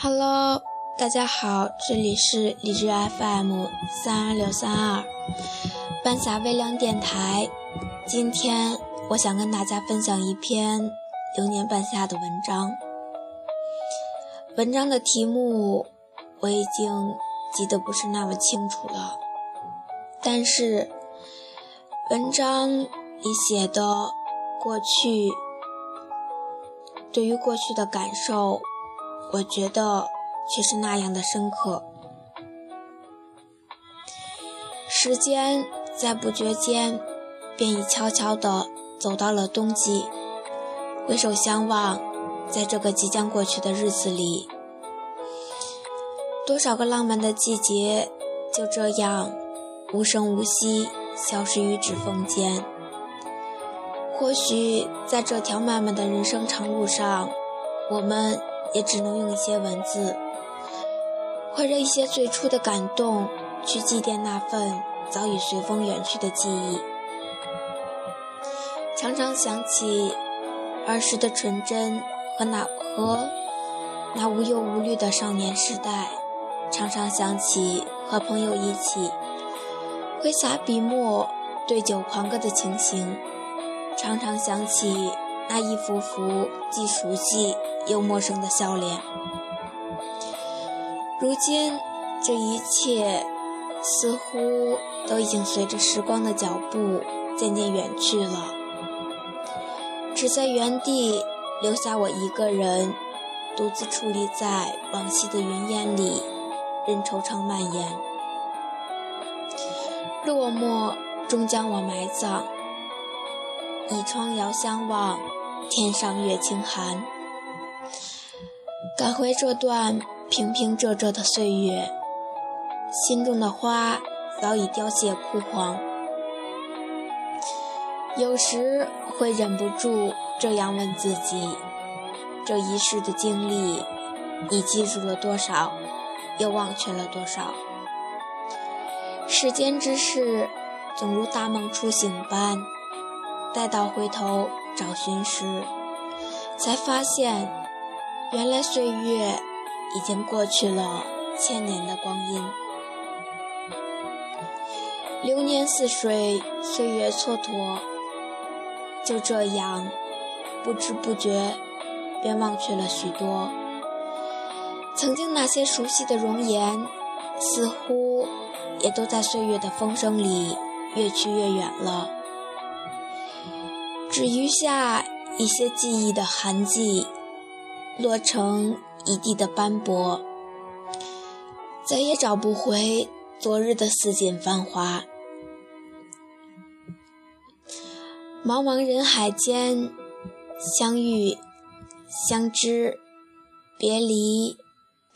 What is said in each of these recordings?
Hello，大家好，这里是荔枝 FM 三二六三二半夏微凉电台。今天我想跟大家分享一篇流年半夏的文章。文章的题目我已经记得不是那么清楚了，但是文章里写的过去，对于过去的感受。我觉得却是那样的深刻。时间在不觉间，便已悄悄地走到了冬季。回首相望，在这个即将过去的日子里，多少个浪漫的季节就这样无声无息消失于指缝间。或许在这条漫漫的人生长路上，我们。也只能用一些文字，或者一些最初的感动，去祭奠那份早已随风远去的记忆。常常想起儿时的纯真和那和那无忧无虑的少年时代，常常想起和朋友一起挥洒笔墨、对酒狂歌的情形，常常想起那一幅幅既熟悉。又陌生的笑脸。如今，这一切似乎都已经随着时光的脚步渐渐远去了，只在原地留下我一个人，独自矗立在往昔的云烟里，任惆怅蔓延。落寞终将我埋葬，倚窗遥相望，天上月清寒。赶回这段平平仄仄的岁月，心中的花早已凋谢枯黄。有时会忍不住这样问自己：这一世的经历，你记住了多少，又忘却了多少？世间之事，总如大梦初醒般，待到回头找寻时，才发现。原来岁月已经过去了千年的光阴，流年似水，岁月蹉跎，就这样不知不觉便忘却了许多。曾经那些熟悉的容颜，似乎也都在岁月的风声里越去越远了，只余下一些记忆的痕迹。落成一地的斑驳，再也找不回昨日的似锦繁华。茫茫人海间，相遇、相知、别离、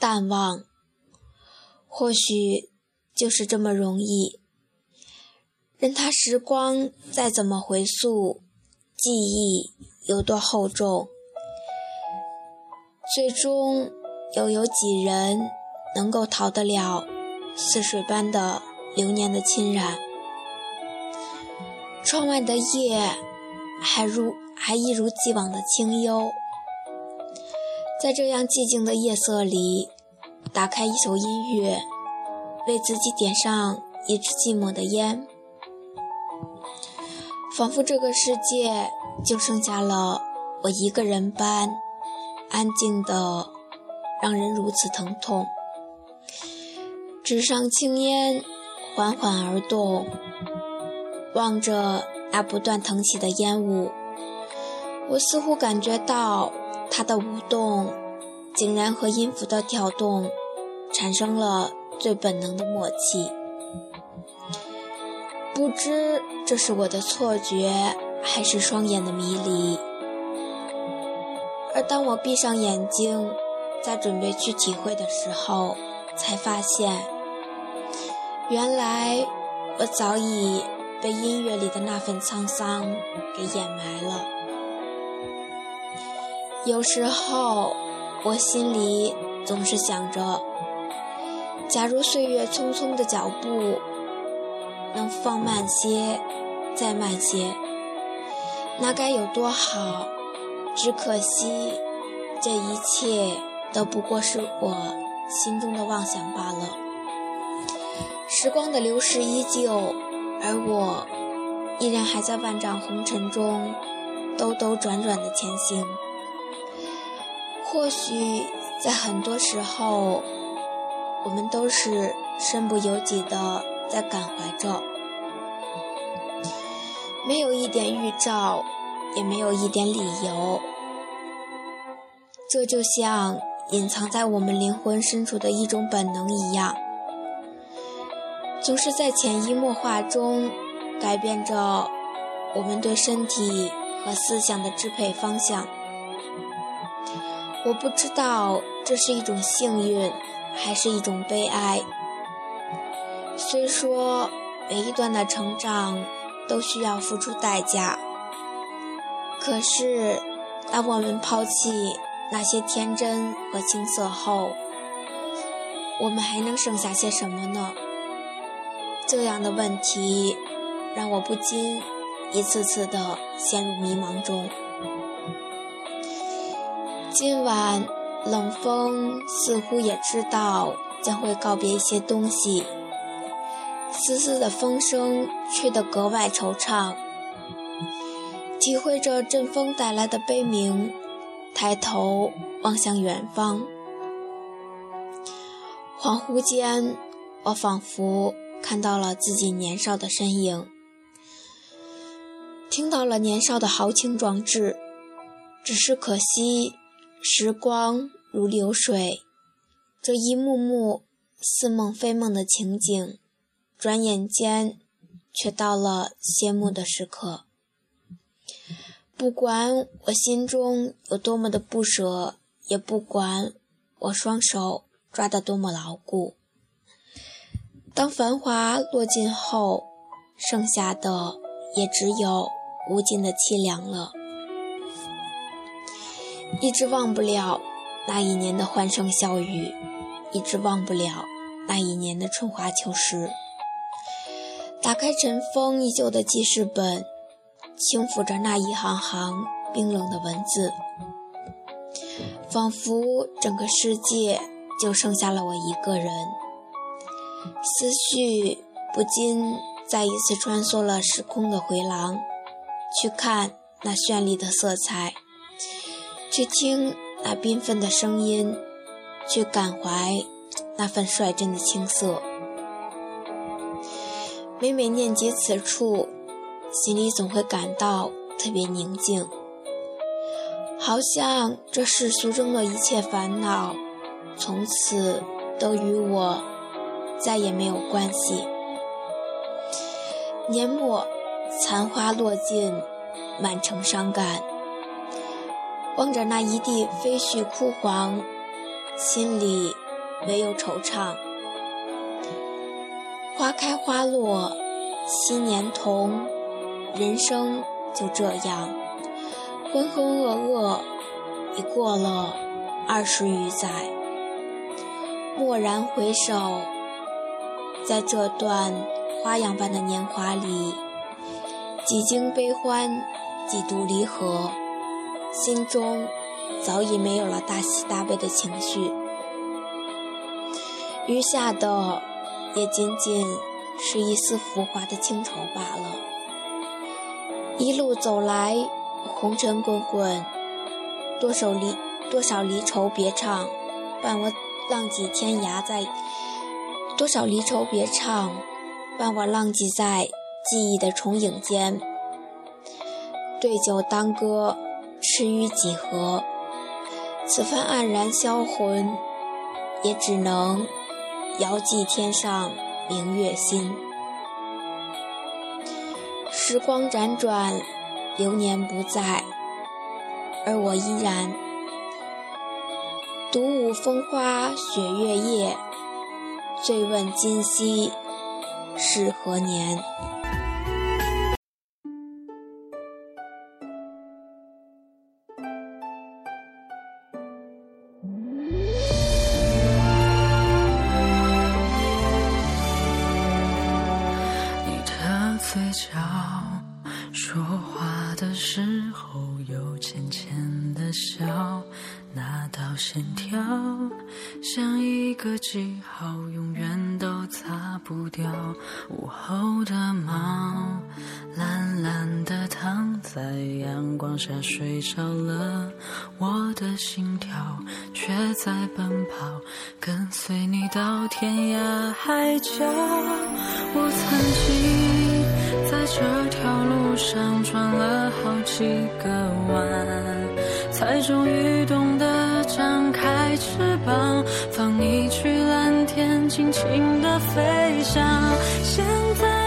淡忘，或许就是这么容易。任他时光再怎么回溯，记忆有多厚重。最终，又有几人能够逃得了似水般的流年的侵染？窗外的夜还如还一如既往的清幽，在这样寂静的夜色里，打开一首音乐，为自己点上一支寂寞的烟，仿佛这个世界就剩下了我一个人般。安静的，让人如此疼痛。纸上青烟缓缓而动，望着那不断腾起的烟雾，我似乎感觉到它的舞动，竟然和音符的跳动产生了最本能的默契。不知这是我的错觉，还是双眼的迷离。而当我闭上眼睛，在准备去体会的时候，才发现，原来我早已被音乐里的那份沧桑给掩埋了。有时候，我心里总是想着，假如岁月匆匆的脚步能放慢些，再慢些，那该有多好。只可惜，这一切都不过是我心中的妄想罢了。时光的流逝依旧，而我依然还在万丈红尘中兜兜转转的前行。或许在很多时候，我们都是身不由己的在感怀着，没有一点预兆，也没有一点理由。这就像隐藏在我们灵魂深处的一种本能一样。总是在潜移默化中改变着我们对身体和思想的支配方向。我不知道这是一种幸运，还是一种悲哀。虽说每一段的成长都需要付出代价，可是当我们抛弃那些天真和青涩后，我们还能剩下些什么呢？这样的问题让我不禁一次次的陷入迷茫中。今晚冷风似乎也知道将会告别一些东西，丝丝的风声吹得格外惆怅。体会着阵风带来的悲鸣，抬头望向远方，恍惚间，我仿佛。看到了自己年少的身影，听到了年少的豪情壮志，只是可惜，时光如流水，这一幕幕似梦非梦的情景，转眼间却到了谢幕的时刻。不管我心中有多么的不舍，也不管我双手抓得多么牢固。当繁华落尽后，剩下的也只有无尽的凄凉了。一直忘不了那一年的欢声笑语，一直忘不了那一年的春华秋实。打开尘封已久的记事本，轻抚着那一行行冰冷的文字，仿佛整个世界就剩下了我一个人。思绪不禁再一次穿梭了时空的回廊，去看那绚丽的色彩，去听那缤纷的声音，去感怀那份率真的青涩。每每念及此处，心里总会感到特别宁静，好像这世俗中的一切烦恼，从此都与我。再也没有关系。年末，残花落尽，满城伤感。望着那一地飞絮枯黄，心里唯有惆怅。花开花落，新年同，人生就这样，浑浑噩噩，已过了二十余载。蓦然回首。在这段花样般的年华里，几经悲欢，几度离合，心中早已没有了大喜大悲的情绪，余下的也仅仅是一丝浮华的清愁罢了。一路走来，红尘滚滚，多少离多少离愁别唱，伴我浪迹天涯，在。多少离愁别唱，伴我浪迹在记忆的重影间。对酒当歌，痴于几何？此番黯然销魂，也只能遥寄天上明月心。时光辗转，流年不在，而我依然独舞风花雪月夜。醉问今夕是何年？记号永远都擦不掉午后的猫懒懒的躺在阳光下睡着了我的心跳却在奔跑跟随你到天涯海角我曾经在这条路上转了好几个弯才终于懂得张开翅膀放你去蓝天尽情的飞翔。现在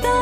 等。